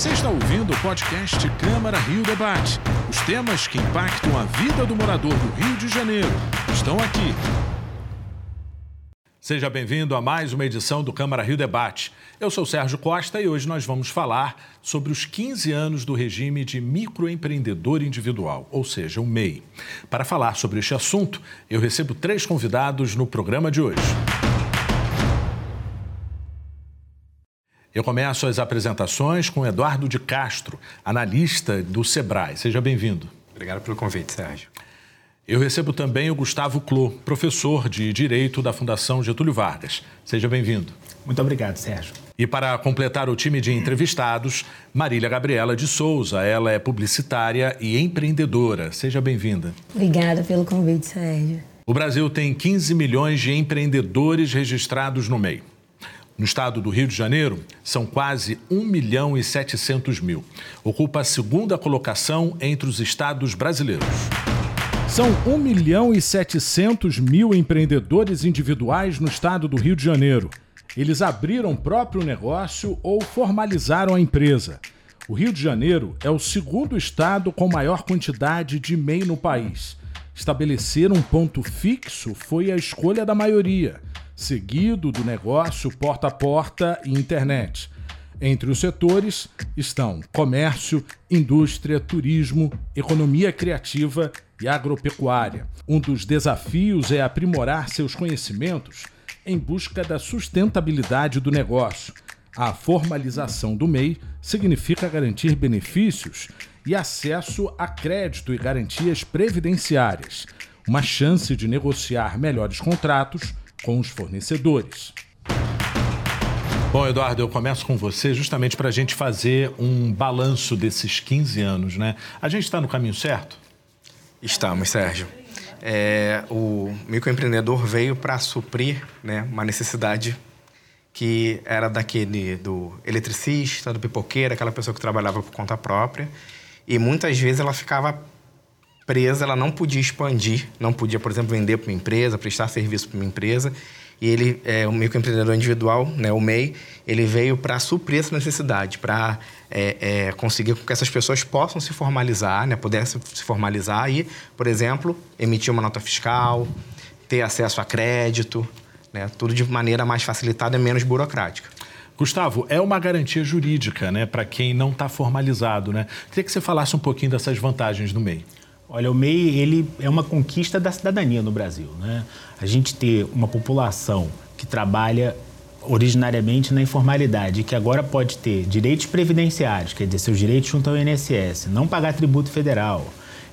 Você está ouvindo o podcast Câmara Rio Debate. Os temas que impactam a vida do morador do Rio de Janeiro estão aqui. Seja bem-vindo a mais uma edição do Câmara Rio Debate. Eu sou Sérgio Costa e hoje nós vamos falar sobre os 15 anos do regime de microempreendedor individual, ou seja, o MEI. Para falar sobre este assunto, eu recebo três convidados no programa de hoje. Eu começo as apresentações com Eduardo de Castro, analista do Sebrae. Seja bem-vindo. Obrigado pelo convite, Sérgio. Eu recebo também o Gustavo Clô, professor de Direito da Fundação Getúlio Vargas. Seja bem-vindo. Muito obrigado, Sérgio. E para completar o time de entrevistados, Marília Gabriela de Souza. Ela é publicitária e empreendedora. Seja bem-vinda. Obrigada pelo convite, Sérgio. O Brasil tem 15 milhões de empreendedores registrados no meio. No estado do Rio de Janeiro, são quase 1 milhão e 700 mil. Ocupa a segunda colocação entre os estados brasileiros. São 1 milhão e 700 mil empreendedores individuais no estado do Rio de Janeiro. Eles abriram próprio negócio ou formalizaram a empresa. O Rio de Janeiro é o segundo estado com maior quantidade de MEI no país. Estabelecer um ponto fixo foi a escolha da maioria seguido do negócio porta a porta e internet. Entre os setores estão comércio, indústria, turismo, economia criativa e agropecuária. Um dos desafios é aprimorar seus conhecimentos em busca da sustentabilidade do negócio. A formalização do MEI significa garantir benefícios e acesso a crédito e garantias previdenciárias, uma chance de negociar melhores contratos com os fornecedores. Bom, Eduardo, eu começo com você justamente para a gente fazer um balanço desses 15 anos, né? A gente está no caminho certo? Estamos, Sérgio. É, o microempreendedor veio para suprir né, uma necessidade que era daquele do eletricista, do pipoqueiro, aquela pessoa que trabalhava por conta própria. E muitas vezes ela ficava presa, ela não podia expandir, não podia, por exemplo, vender para uma empresa, prestar serviço para uma empresa. E ele, é, o microempreendedor individual, né, o MEI, ele veio para suprir essa necessidade, para é, é, conseguir que essas pessoas possam se formalizar, né, pudessem se formalizar e, por exemplo, emitir uma nota fiscal, ter acesso a crédito, né, tudo de maneira mais facilitada e menos burocrática. Gustavo, é uma garantia jurídica né, para quem não está formalizado. Né? Queria que você falasse um pouquinho dessas vantagens do MEI. Olha, o MEI ele é uma conquista da cidadania no Brasil. Né? A gente ter uma população que trabalha originariamente na informalidade, que agora pode ter direitos previdenciários, quer dizer, seus direitos junto ao INSS, não pagar tributo federal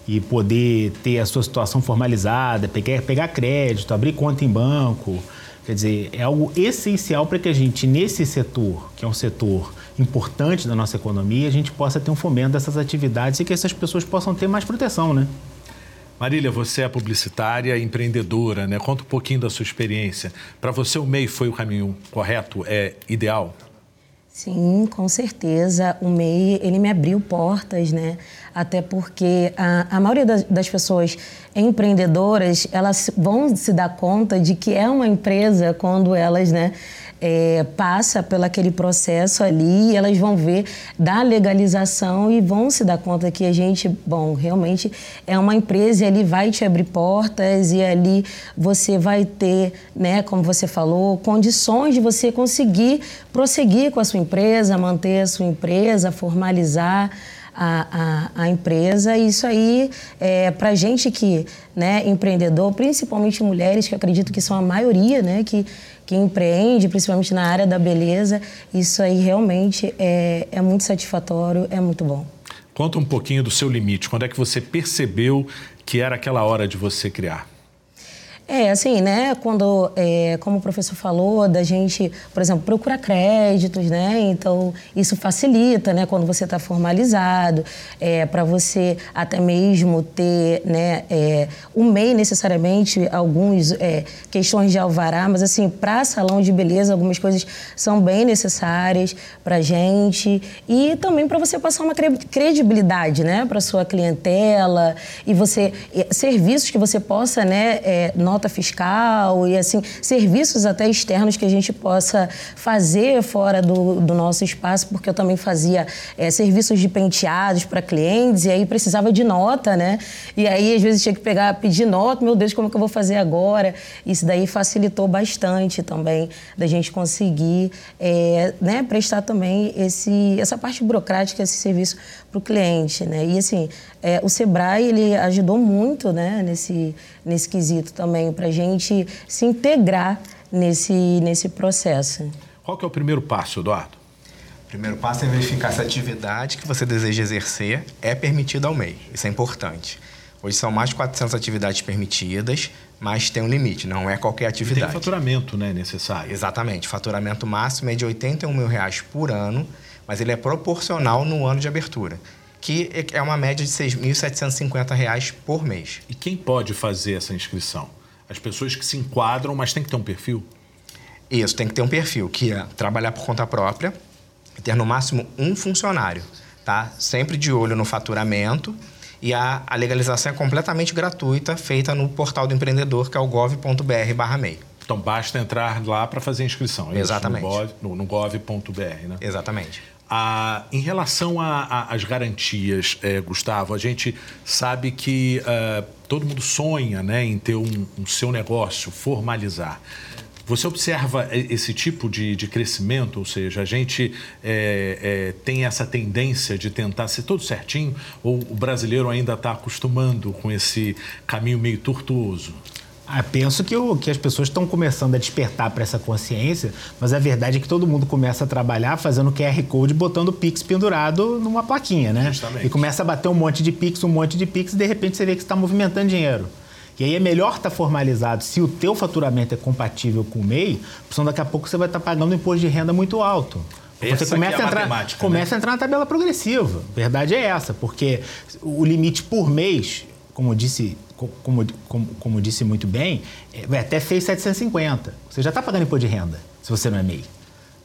e poder ter a sua situação formalizada, pegar, pegar crédito, abrir conta em banco. Quer dizer, é algo essencial para que a gente, nesse setor, que é um setor importante da nossa economia, a gente possa ter um fomento dessas atividades e que essas pessoas possam ter mais proteção, né? Marília, você é publicitária, empreendedora, né? Conta um pouquinho da sua experiência. Para você, o MEI foi o caminho correto, é ideal? Sim, com certeza. O MEI, ele me abriu portas, né? Até porque a, a maioria das, das, pessoas empreendedoras, elas vão se dar conta de que é uma empresa quando elas, né? É, passa pelo aquele processo ali, elas vão ver da legalização e vão se dar conta que a gente, bom, realmente é uma empresa e ali vai te abrir portas e ali você vai ter, né, como você falou, condições de você conseguir prosseguir com a sua empresa, manter a sua empresa, formalizar a, a, a empresa. E isso aí, é, para gente que né, empreendedor, principalmente mulheres, que eu acredito que são a maioria, né, que, que empreende, principalmente na área da beleza, isso aí realmente é, é muito satisfatório, é muito bom. Conta um pouquinho do seu limite. Quando é que você percebeu que era aquela hora de você criar? É, assim, né, quando, é, como o professor falou, da gente, por exemplo, procurar créditos, né, então isso facilita, né, quando você está formalizado, é, para você até mesmo ter, né, é, o MEI necessariamente, algumas é, questões de alvará, mas assim, para salão de beleza, algumas coisas são bem necessárias para gente e também para você passar uma credibilidade, né, para sua clientela e você, serviços que você possa, né, nós nota fiscal e assim serviços até externos que a gente possa fazer fora do, do nosso espaço, porque eu também fazia é, serviços de penteados para clientes e aí precisava de nota, né? E aí às vezes tinha que pegar, pedir nota, meu Deus, como é que eu vou fazer agora? Isso daí facilitou bastante também da gente conseguir é, né, prestar também esse, essa parte burocrática, esse serviço para o cliente, né? E assim, é, o Sebrae ele ajudou muito, né, nesse nesse quesito também para a gente se integrar nesse nesse processo. Qual que é o primeiro passo, Eduardo? O primeiro passo é verificar se a atividade que você deseja exercer é permitida ao MEI. Isso é importante. Hoje são mais de 400 atividades permitidas, mas tem um limite, não é qualquer atividade. E tem faturamento né, necessário. Exatamente. Faturamento máximo é de 81 mil reais por ano mas ele é proporcional no ano de abertura, que é uma média de R$ 6.750 por mês. E quem pode fazer essa inscrição? As pessoas que se enquadram, mas tem que ter um perfil? Isso, tem que ter um perfil, que é trabalhar por conta própria e ter no máximo um funcionário, tá? Sempre de olho no faturamento e a, a legalização é completamente gratuita, feita no portal do empreendedor, que é o gov.br/mei. Então basta entrar lá para fazer a inscrição. É Exatamente. No, no gov.br, né? Exatamente. Em relação às garantias, é, Gustavo, a gente sabe que uh, todo mundo sonha né, em ter um, um, seu negócio, formalizar. Você observa esse tipo de, de crescimento, ou seja, a gente é, é, tem essa tendência de tentar ser tudo certinho, ou o brasileiro ainda está acostumando com esse caminho meio tortuoso? Ah, penso que, o, que as pessoas estão começando a despertar para essa consciência, mas a verdade é que todo mundo começa a trabalhar fazendo QR Code, botando Pix pendurado numa plaquinha, né? Justamente. E começa a bater um monte de Pix, um monte de Pix, e de repente você vê que está movimentando dinheiro. E aí é melhor estar tá formalizado se o teu faturamento é compatível com o MEI, porque daqui a pouco você vai estar tá pagando um imposto de renda muito alto. Essa você começa, é a, entrar, né? começa a entrar na tabela progressiva. A verdade é essa, porque o limite por mês, como disse como, como, como disse muito bem, é, até fez 750. Você já está pagando imposto de renda, se você não é MEI.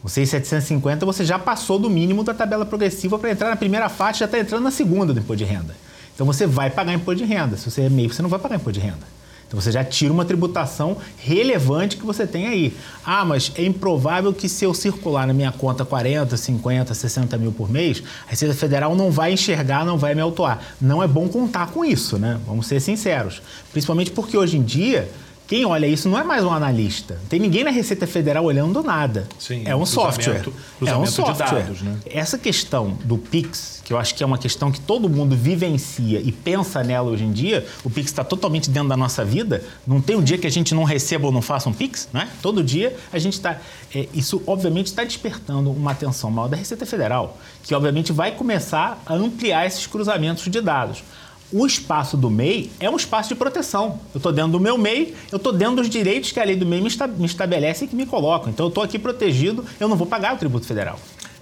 O 6,750 você já passou do mínimo da tabela progressiva para entrar na primeira faixa, já está entrando na segunda do imposto de renda. Então você vai pagar imposto de renda. Se você é MEI, você não vai pagar imposto de renda. Então você já tira uma tributação relevante que você tem aí. Ah, mas é improvável que se eu circular na minha conta 40, 50, 60 mil por mês, a Receita Federal não vai enxergar, não vai me autuar. Não é bom contar com isso, né? Vamos ser sinceros. Principalmente porque hoje em dia quem olha isso não é mais um analista. Não tem ninguém na Receita Federal olhando nada. Sim, é um software. É um software. Dados, né? Essa questão do Pix, que eu acho que é uma questão que todo mundo vivencia e pensa nela hoje em dia, o Pix está totalmente dentro da nossa vida. Não tem um dia que a gente não receba ou não faça um Pix, né? Todo dia a gente está. É, isso, obviamente, está despertando uma atenção maior da Receita Federal, que, obviamente, vai começar a ampliar esses cruzamentos de dados o espaço do MEI é um espaço de proteção. Eu estou dentro do meu MEI, eu estou dentro dos direitos que a lei do MEI me, estabelece e que me colocam. Então eu estou aqui protegido, eu não vou pagar o tributo federal.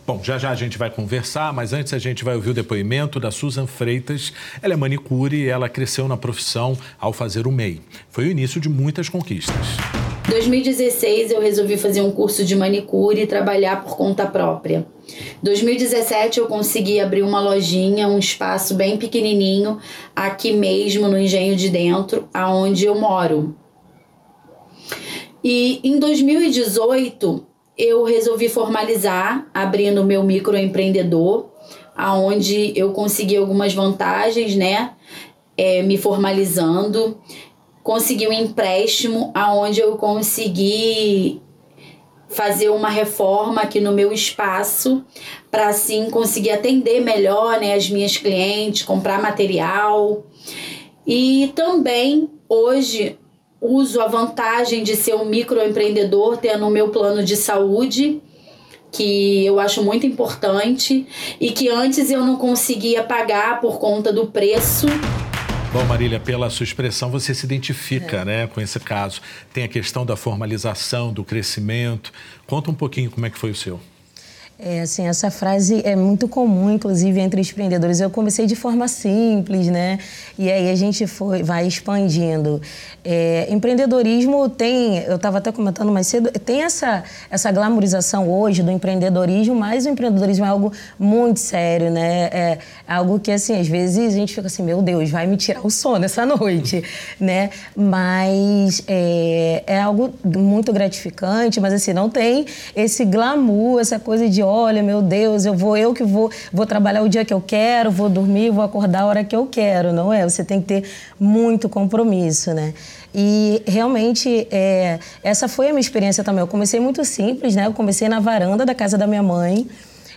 Bom, já já a gente vai conversar, mas antes a gente vai ouvir o depoimento da Susan Freitas. Ela é manicure e ela cresceu na profissão ao fazer o MEI. Foi o início de muitas conquistas. 2016 eu resolvi fazer um curso de manicure e trabalhar por conta própria. 2017 eu consegui abrir uma lojinha, um espaço bem pequenininho aqui mesmo no Engenho de Dentro, aonde eu moro. E em 2018 eu resolvi formalizar, abrindo meu microempreendedor, aonde eu consegui algumas vantagens, né? É, me formalizando consegui um empréstimo aonde eu consegui fazer uma reforma aqui no meu espaço para assim conseguir atender melhor né, as minhas clientes, comprar material. E também hoje uso a vantagem de ser um microempreendedor, tendo o meu plano de saúde, que eu acho muito importante e que antes eu não conseguia pagar por conta do preço. Bom, Marília, pela sua expressão, você se identifica é. né, com esse caso. Tem a questão da formalização, do crescimento. Conta um pouquinho como é que foi o seu. É, assim, essa frase é muito comum, inclusive, entre empreendedores. Eu comecei de forma simples, né? E aí a gente foi, vai expandindo. É, empreendedorismo tem, eu estava até comentando mais cedo, tem essa, essa glamorização hoje do empreendedorismo, mas o empreendedorismo é algo muito sério, né? É algo que, assim, às vezes a gente fica assim, meu Deus, vai me tirar o sono essa noite, né? Mas é, é algo muito gratificante, mas, assim, não tem esse glamour, essa coisa de olha, meu Deus, eu vou, eu que vou, vou trabalhar o dia que eu quero, vou dormir, vou acordar a hora que eu quero, não é? Você tem que ter muito compromisso, né? E realmente é, essa foi a minha experiência também. Eu comecei muito simples, né? Eu comecei na varanda da casa da minha mãe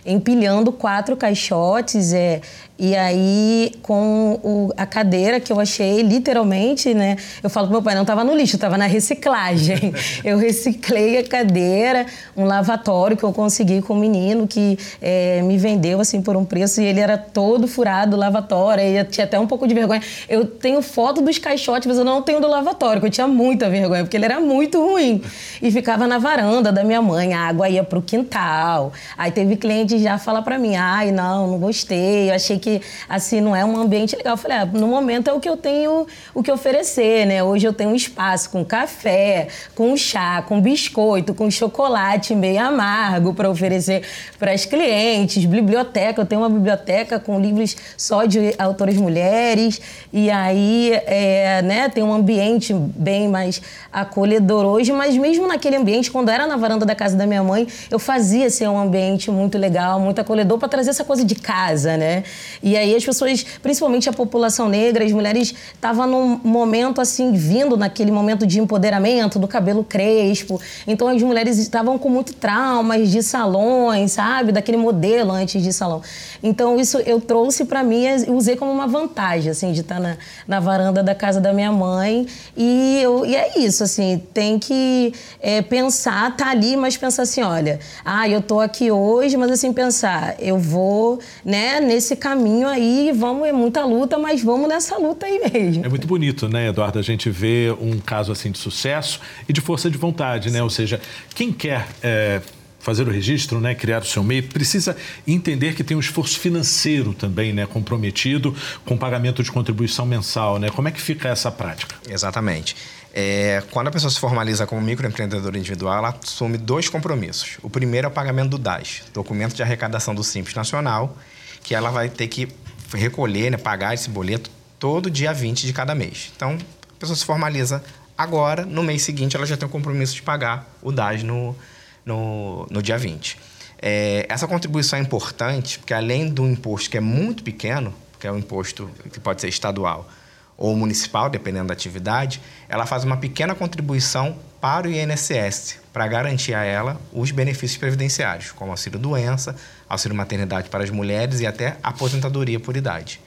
empilhando quatro caixotes, é, e aí, com o, a cadeira que eu achei, literalmente, né? Eu falo pro meu pai, não estava no lixo, estava na reciclagem. eu reciclei a cadeira, um lavatório que eu consegui com um menino que é, me vendeu, assim, por um preço. E ele era todo furado, lavatório. E eu tinha até um pouco de vergonha. Eu tenho foto dos caixotes, mas eu não tenho do lavatório, porque eu tinha muita vergonha, porque ele era muito ruim. E ficava na varanda da minha mãe, a água ia pro quintal. Aí teve cliente já falar para mim, ai, não, não gostei, eu achei que assim não é um ambiente legal. Eu falei, ah, no momento é o que eu tenho o que oferecer, né? Hoje eu tenho um espaço com café, com chá, com biscoito, com chocolate meio amargo para oferecer para as clientes, biblioteca, eu tenho uma biblioteca com livros só de autores mulheres e aí, é, né, tem um ambiente bem mais acolhedor hoje, mas mesmo naquele ambiente, quando era na varanda da casa da minha mãe, eu fazia ser um ambiente muito legal, muito acolhedor para trazer essa coisa de casa, né? E aí as pessoas, principalmente a população negra, as mulheres estavam num momento assim, vindo naquele momento de empoderamento, do cabelo crespo. Então as mulheres estavam com muito traumas de salões, sabe? Daquele modelo antes de salão. Então isso eu trouxe para mim e usei como uma vantagem, assim, de estar na, na varanda da casa da minha mãe. E, eu, e é isso, assim, tem que é, pensar, tá ali, mas pensar assim, olha, ah, eu tô aqui hoje, mas assim, pensar, eu vou, né, nesse caminho aí, vamos, é muita luta, mas vamos nessa luta aí mesmo. É muito bonito, né, Eduardo, a gente vê um caso assim de sucesso e de força de vontade, né? Ou seja, quem quer. É fazer o registro, né, criar o seu MEI, precisa entender que tem um esforço financeiro também, né, comprometido com pagamento de contribuição mensal, né? Como é que fica essa prática? Exatamente. É, quando a pessoa se formaliza como microempreendedor individual, ela assume dois compromissos. O primeiro é o pagamento do DAS, Documento de Arrecadação do Simples Nacional, que ela vai ter que recolher, né, pagar esse boleto todo dia 20 de cada mês. Então, a pessoa se formaliza agora, no mês seguinte ela já tem o compromisso de pagar o DAS no, no, no dia 20. É, essa contribuição é importante porque, além do imposto que é muito pequeno, que é o imposto que pode ser estadual ou municipal, dependendo da atividade, ela faz uma pequena contribuição para o INSS, para garantir a ela os benefícios previdenciários, como auxílio-doença, auxílio-maternidade para as mulheres e até aposentadoria por idade.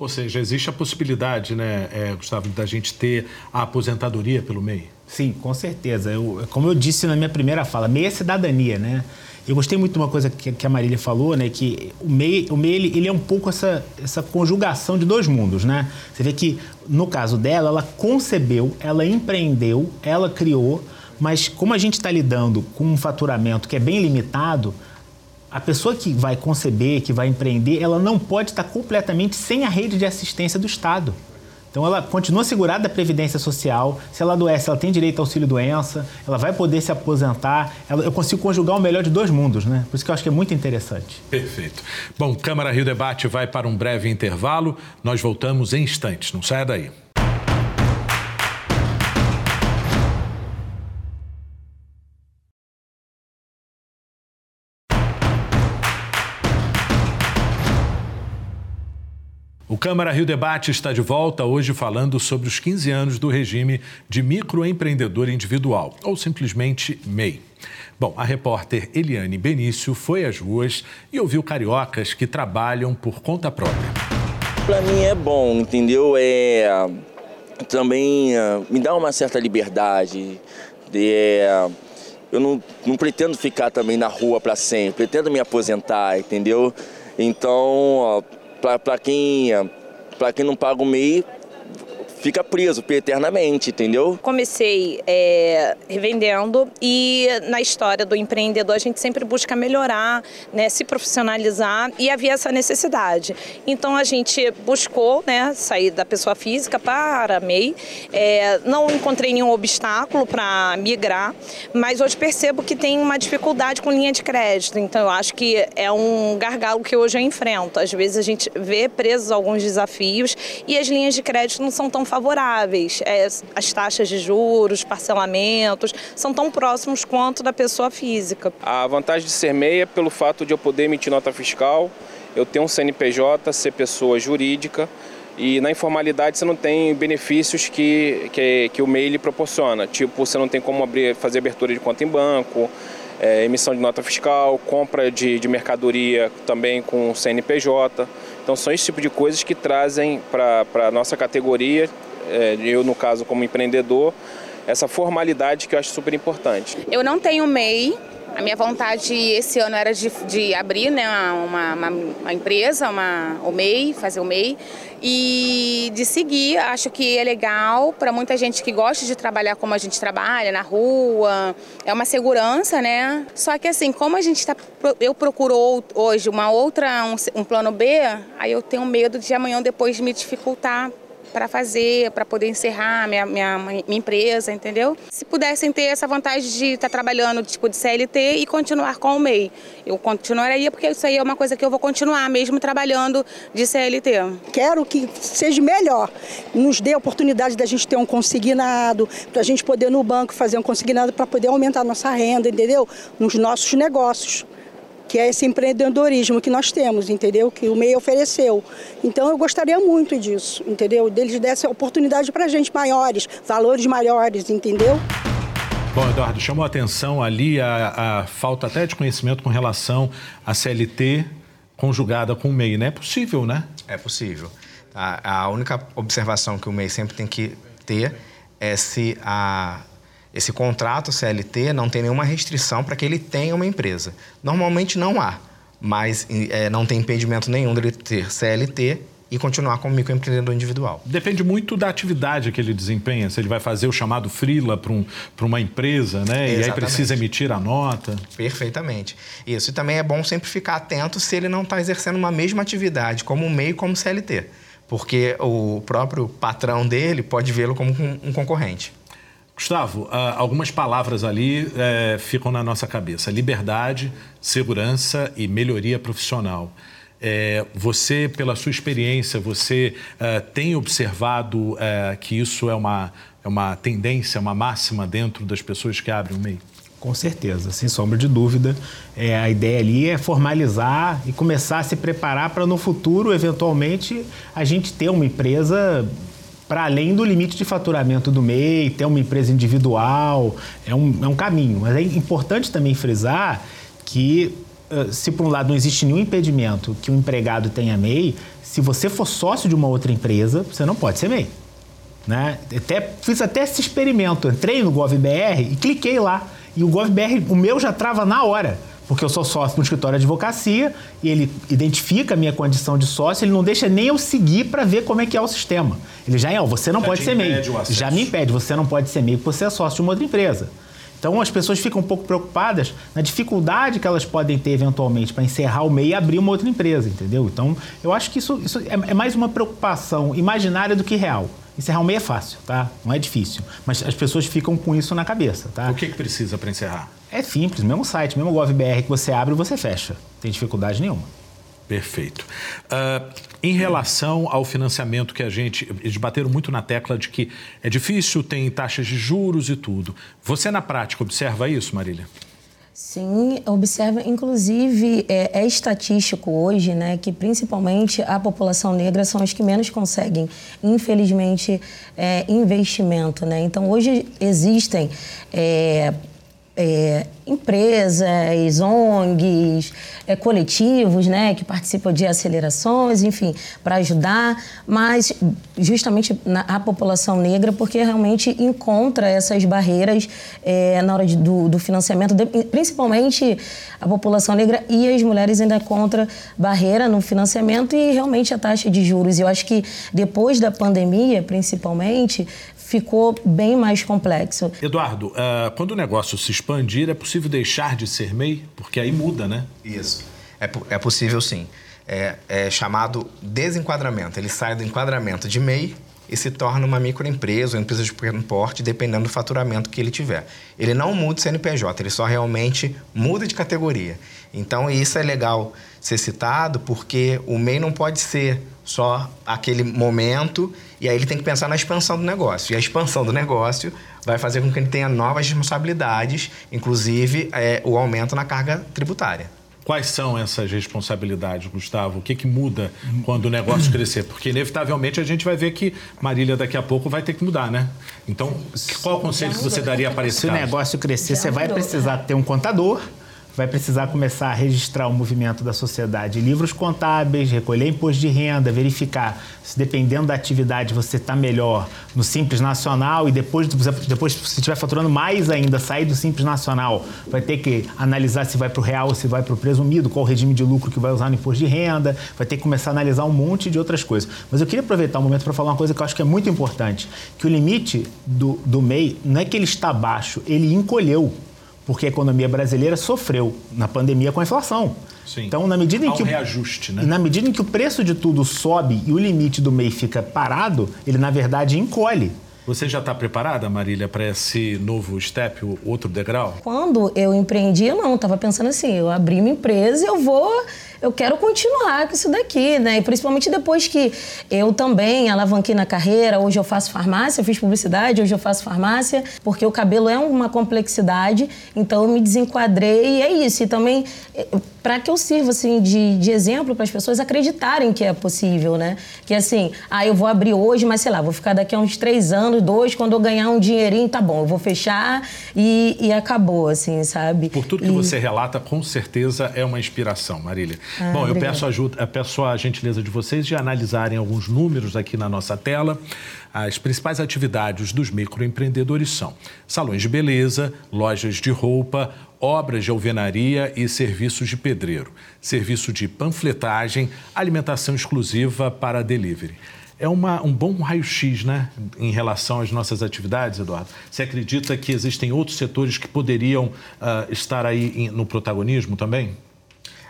Ou seja, existe a possibilidade, né, é, Gustavo, da gente ter a aposentadoria pelo MEI? Sim, com certeza. Eu, como eu disse na minha primeira fala, MEI é cidadania, né? Eu gostei muito de uma coisa que, que a Marília falou, né? Que o MEI, o MEI ele, ele, é um pouco essa, essa conjugação de dois mundos, né? Você vê que, no caso dela, ela concebeu, ela empreendeu, ela criou, mas como a gente está lidando com um faturamento que é bem limitado, a pessoa que vai conceber, que vai empreender, ela não pode estar completamente sem a rede de assistência do Estado. Então ela continua segurada da Previdência Social, se ela adoece, ela tem direito ao auxílio-doença, ela vai poder se aposentar. Ela, eu consigo conjugar o melhor de dois mundos, né? Por isso que eu acho que é muito interessante. Perfeito. Bom, Câmara Rio Debate vai para um breve intervalo. Nós voltamos em instantes. Não saia daí. Câmara Rio Debate está de volta hoje falando sobre os 15 anos do regime de microempreendedor individual, ou simplesmente MEI. Bom, a repórter Eliane Benício foi às ruas e ouviu cariocas que trabalham por conta própria. Para mim é bom, entendeu? É também é, me dá uma certa liberdade. É, eu não, não pretendo ficar também na rua para sempre, pretendo me aposentar, entendeu? Então para quem, quem não paga o MEI, fica preso eternamente, entendeu? Comecei é, revendendo e na história do empreendedor a gente sempre busca melhorar, né, se profissionalizar e havia essa necessidade. Então a gente buscou né, sair da pessoa física para a MEI. É, não encontrei nenhum obstáculo para migrar, mas hoje percebo que tem uma dificuldade com linha de crédito. Então eu acho que é um gargalo que hoje eu enfrento. Às vezes a gente vê presos alguns desafios e as linhas de crédito não são tão favoráveis. É, as taxas de juros, parcelamentos, são tão próximos quanto da pessoa física. A vantagem de ser MEI é pelo fato de eu poder emitir nota fiscal, eu ter um CNPJ, ser pessoa jurídica, e na informalidade você não tem benefícios que, que, que o MEI lhe proporciona. Tipo, você não tem como abrir, fazer abertura de conta em banco, é, emissão de nota fiscal, compra de, de mercadoria também com CNPJ. Então são esse tipo de coisas que trazem para a nossa categoria, é, eu no caso como empreendedor, essa formalidade que eu acho super importante. Eu não tenho MEI, a minha vontade esse ano era de, de abrir né, uma, uma, uma, empresa, uma, o MEI, fazer o MEI, e de seguir. Acho que é legal para muita gente que gosta de trabalhar como a gente trabalha, na rua, é uma segurança, né? Só que assim, como a gente está. Eu procuro hoje uma outra, um, um plano B, aí eu tenho medo de amanhã depois me dificultar para fazer, para poder encerrar minha, minha, minha, empresa, entendeu? Se pudessem ter essa vantagem de estar tá trabalhando tipo de CLT e continuar com o MEI, eu continuaria porque isso aí é uma coisa que eu vou continuar mesmo trabalhando de CLT. Quero que seja melhor, nos dê a oportunidade da gente ter um consignado, para a gente poder no banco fazer um consignado para poder aumentar a nossa renda, entendeu? Nos nossos negócios que é esse empreendedorismo que nós temos, entendeu? Que o MEI ofereceu. Então eu gostaria muito disso, entendeu? Deles dessem oportunidade para a gente maiores, valores maiores, entendeu? Bom, Eduardo, chamou a atenção ali a, a falta até de conhecimento com relação à CLT conjugada com o MEI, né? É possível, né? É possível. A, a única observação que o MEI sempre tem que ter é se a esse contrato CLT não tem nenhuma restrição para que ele tenha uma empresa. Normalmente não há, mas é, não tem impedimento nenhum dele ter CLT e continuar como microempreendedor individual. Depende muito da atividade que ele desempenha. Se ele vai fazer o chamado freela para um, uma empresa, né? Exatamente. E aí precisa emitir a nota. Perfeitamente. Isso. E também é bom sempre ficar atento se ele não está exercendo uma mesma atividade, como MEI como CLT. Porque o próprio patrão dele pode vê-lo como um concorrente. Gustavo, ah, algumas palavras ali é, ficam na nossa cabeça: liberdade, segurança e melhoria profissional. É, você, pela sua experiência, você é, tem observado que isso é uma, é uma tendência, uma máxima dentro das pessoas que abrem o MEI? Com certeza, sem sombra de dúvida. É, a ideia ali é formalizar e começar a se preparar para no futuro, eventualmente, a gente ter uma empresa para além do limite de faturamento do MEI, ter uma empresa individual, é um, é um caminho. Mas é importante também frisar que, se por um lado não existe nenhum impedimento que o um empregado tenha MEI, se você for sócio de uma outra empresa, você não pode ser MEI. Né? Até, fiz até esse experimento, entrei no GovBR e cliquei lá. E o GovBR, o meu já trava na hora porque eu sou sócio um escritório de advocacia e ele identifica a minha condição de sócio, ele não deixa nem eu seguir para ver como é que é o sistema. Ele já é, você não já pode ser MEI. Já me impede, você não pode ser MEI porque você é sócio de uma outra empresa. Então as pessoas ficam um pouco preocupadas na dificuldade que elas podem ter eventualmente para encerrar o MEI e abrir uma outra empresa, entendeu? Então eu acho que isso, isso é, é mais uma preocupação imaginária do que real. Encerrar o MEI é fácil, tá? Não é difícil. Mas as pessoas ficam com isso na cabeça, tá? O que, que precisa para encerrar? É simples, mesmo site, mesmo GovBR que você abre e você fecha. Não tem dificuldade nenhuma. Perfeito. Uh, em relação ao financiamento que a gente. Eles bateram muito na tecla de que é difícil, tem taxas de juros e tudo. Você, na prática, observa isso, Marília? Sim, observa. Inclusive, é, é, estatístico hoje né, que, principalmente, a população negra são os que menos conseguem, infelizmente, é, investimento. Né? Então, hoje existem. É, é, empresas, ONGs, é, coletivos, né, que participam de acelerações, enfim, para ajudar, mas justamente na, a população negra, porque realmente encontra essas barreiras é, na hora de, do, do, financiamento, de, principalmente a população negra e as mulheres ainda encontram barreira no financiamento e realmente a taxa de juros. Eu acho que depois da pandemia, principalmente, ficou bem mais complexo. Eduardo, uh, quando o negócio se expandir, é possível deixar de ser MEI? Porque aí muda, né? Isso. É, é possível sim. É, é chamado desenquadramento. Ele sai do enquadramento de MEI e se torna uma microempresa ou empresa de pequeno porte, dependendo do faturamento que ele tiver. Ele não muda o CNPJ, ele só realmente muda de categoria. Então, isso é legal ser citado porque o MEI não pode ser só aquele momento e aí ele tem que pensar na expansão do negócio. E a expansão do negócio vai fazer com que ele tenha novas responsabilidades, inclusive é, o aumento na carga tributária. Quais são essas responsabilidades, Gustavo? O que, que muda quando o negócio crescer? Porque, inevitavelmente, a gente vai ver que Marília daqui a pouco vai ter que mudar, né? Então, qual o conselho que você daria para esse Se caso? o negócio crescer, você vai precisar ter um contador, vai precisar começar a registrar o movimento da sociedade, livros contábeis, recolher imposto de renda, verificar se dependendo da atividade você está melhor no Simples Nacional e depois, depois se estiver faturando mais ainda, sair do Simples Nacional, vai ter que analisar se vai para o real ou se vai para o presumido, qual o regime de lucro que vai usar no imposto de renda, vai ter que começar a analisar um monte de outras coisas. Mas eu queria aproveitar o um momento para falar uma coisa que eu acho que é muito importante, que o limite do, do MEI não é que ele está baixo, ele encolheu porque a economia brasileira sofreu na pandemia com a inflação. Sim. Então, na medida em Há um que o reajuste, né? na medida em que o preço de tudo sobe e o limite do MEI fica parado, ele na verdade encolhe. Você já está preparada, Marília, para esse novo step, o outro degrau? Quando eu empreendi, eu não, estava pensando assim, eu abri uma empresa, eu vou eu quero continuar com isso daqui, né? E principalmente depois que eu também alavanquei na carreira, hoje eu faço farmácia, fiz publicidade, hoje eu faço farmácia, porque o cabelo é uma complexidade, então eu me desenquadrei e é isso. E também eh, para que eu sirva assim de, de exemplo para as pessoas acreditarem que é possível, né? Que assim, ah, eu vou abrir hoje, mas sei lá, vou ficar daqui a uns três anos, dois, quando eu ganhar um dinheirinho, tá bom, eu vou fechar e, e acabou, assim, sabe? Por tudo que e... você relata, com certeza é uma inspiração, Marília. Ah, Bom, eu peço, ajuda, peço a gentileza de vocês de analisarem alguns números aqui na nossa tela. As principais atividades dos microempreendedores são salões de beleza, lojas de roupa, obras de alvenaria e serviços de pedreiro, serviço de panfletagem, alimentação exclusiva para delivery. É uma, um bom raio-x, né, em relação às nossas atividades, Eduardo? Você acredita que existem outros setores que poderiam uh, estar aí no protagonismo também?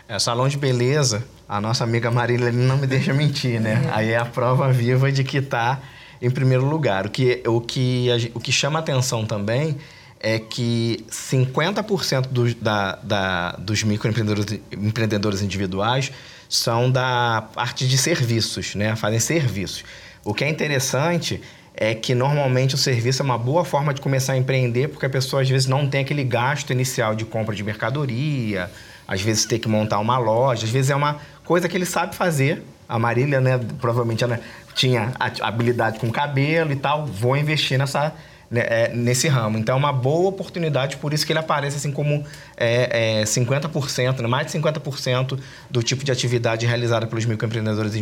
É, salão de beleza, a nossa amiga Marília não me deixa mentir, né? É. Aí é a prova viva de que está em primeiro lugar. O que, o que, o que chama atenção também é que 50% do, da, da, dos microempreendedores empreendedores individuais são da parte de serviços, né? Fazem serviços. O que é interessante é que normalmente o serviço é uma boa forma de começar a empreender, porque a pessoa às vezes não tem aquele gasto inicial de compra de mercadoria, às vezes ter que montar uma loja, às vezes é uma coisa que ele sabe fazer. A Marília, né, provavelmente ela tinha habilidade com cabelo e tal, vou investir nessa né, é, nesse ramo. Então é uma boa oportunidade, por isso que ele aparece assim como é, é 50%, né, mais de 50% do tipo de atividade realizada pelos microempreendedores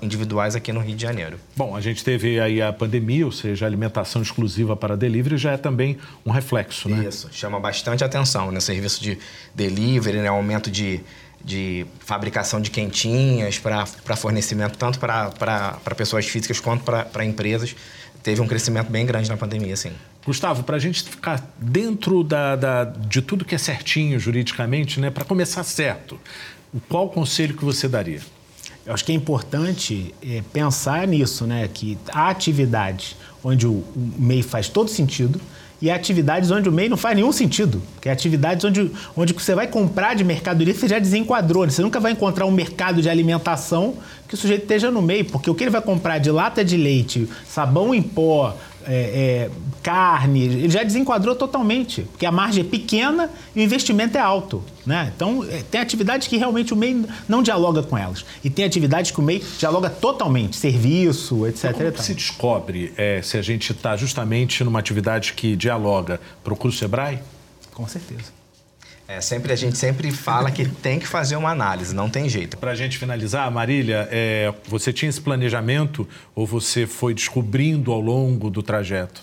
individuais aqui no Rio de Janeiro. Bom, a gente teve aí a pandemia, ou seja, a alimentação exclusiva para delivery já é também um reflexo, né? Isso, chama bastante atenção, né? Serviço de delivery, né? aumento de de fabricação de quentinhas para fornecimento tanto para pessoas físicas quanto para empresas teve um crescimento bem grande na pandemia, sim. Gustavo, para a gente ficar dentro da, da, de tudo que é certinho juridicamente, né, para começar certo, qual o conselho que você daria? Eu acho que é importante é, pensar nisso, né, que há atividades onde o, o MEI faz todo sentido, e atividades onde o MEI não faz nenhum sentido. Que é atividades onde, onde você vai comprar de mercadoria, você já desenquadrou. Né? Você nunca vai encontrar um mercado de alimentação que o sujeito esteja no meio, porque o que ele vai comprar de lata de leite, sabão em pó, é, é, carne, ele já desenquadrou totalmente, porque a margem é pequena e o investimento é alto. Né? Então, é, tem atividades que realmente o MEI não dialoga com elas. E tem atividades que o MEI dialoga totalmente, serviço, etc. Como que se descobre é, se a gente está justamente numa atividade que dialoga? Procura o SEBRAE? Com certeza. É, sempre a gente sempre fala que tem que fazer uma análise, não tem jeito. Para a gente finalizar, Marília, é, você tinha esse planejamento ou você foi descobrindo ao longo do trajeto?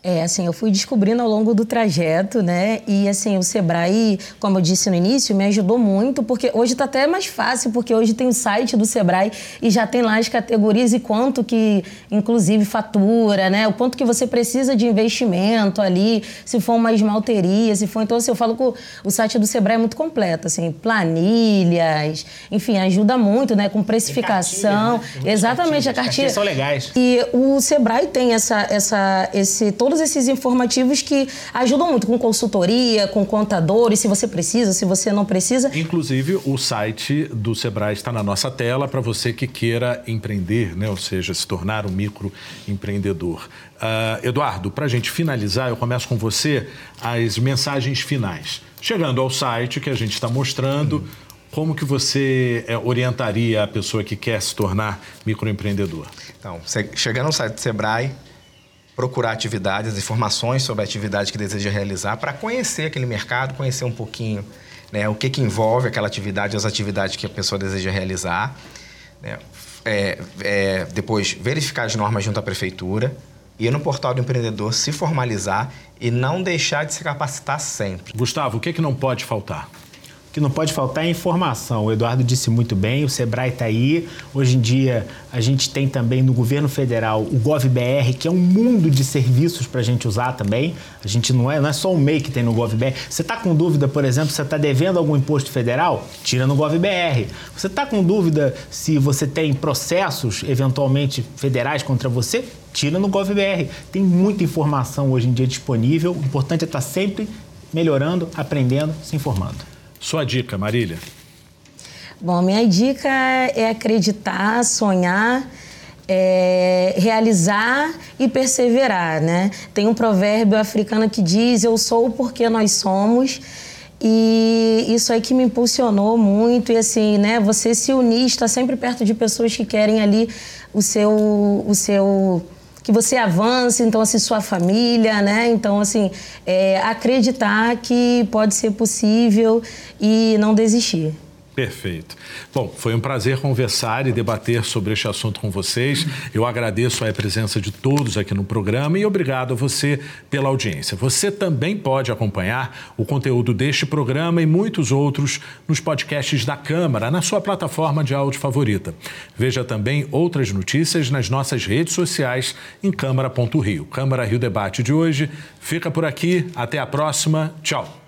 É, assim, eu fui descobrindo ao longo do trajeto, né? E, assim, o Sebrae, como eu disse no início, me ajudou muito, porque hoje está até mais fácil, porque hoje tem o site do Sebrae e já tem lá as categorias e quanto que, inclusive, fatura, né? O quanto que você precisa de investimento ali, se for uma esmalteria, se for... Então, assim, eu falo que o, o site do Sebrae é muito completo, assim, planilhas, enfim, ajuda muito, né? Com precificação. Cartilha, né? Exatamente, a cartilha. são legais. E o Sebrae tem essa, essa, esse... Todo todos esses informativos que ajudam muito com consultoria, com contadores, se você precisa, se você não precisa. Inclusive, o site do Sebrae está na nossa tela para você que queira empreender, né? ou seja, se tornar um microempreendedor. Uh, Eduardo, para a gente finalizar, eu começo com você as mensagens finais. Chegando ao site que a gente está mostrando, como que você é, orientaria a pessoa que quer se tornar microempreendedor? Então, chegando ao site do Sebrae, procurar atividades, informações sobre a atividade que deseja realizar, para conhecer aquele mercado, conhecer um pouquinho né, o que, que envolve aquela atividade, as atividades que a pessoa deseja realizar. Né, é, é, depois, verificar as normas junto à prefeitura, ir no portal do empreendedor, se formalizar e não deixar de se capacitar sempre. Gustavo, o que, que não pode faltar? Que não pode faltar é informação. O Eduardo disse muito bem, o Sebrae está aí. Hoje em dia, a gente tem também no governo federal o GovBR, que é um mundo de serviços para a gente usar também. A gente não é, não é só o MEI que tem no GovBR. Você está com dúvida, por exemplo, se você está devendo algum imposto federal? Tira no GovBR. Você está com dúvida se você tem processos, eventualmente, federais contra você? Tira no GovBR. Tem muita informação hoje em dia disponível. O importante é estar tá sempre melhorando, aprendendo, se informando. Sua dica, Marília? Bom, minha dica é acreditar, sonhar, é, realizar e perseverar, né? Tem um provérbio africano que diz: Eu sou porque nós somos. E isso aí que me impulsionou muito. E assim, né? Você se unir, estar sempre perto de pessoas que querem ali o seu, o seu que você avance, então, assim, sua família, né? Então, assim, é, acreditar que pode ser possível e não desistir. Perfeito. Bom, foi um prazer conversar e debater sobre este assunto com vocês. Eu agradeço a presença de todos aqui no programa e obrigado a você pela audiência. Você também pode acompanhar o conteúdo deste programa e muitos outros nos podcasts da Câmara, na sua plataforma de áudio favorita. Veja também outras notícias nas nossas redes sociais em Câmara.rio. Câmara Rio Debate de hoje fica por aqui. Até a próxima. Tchau.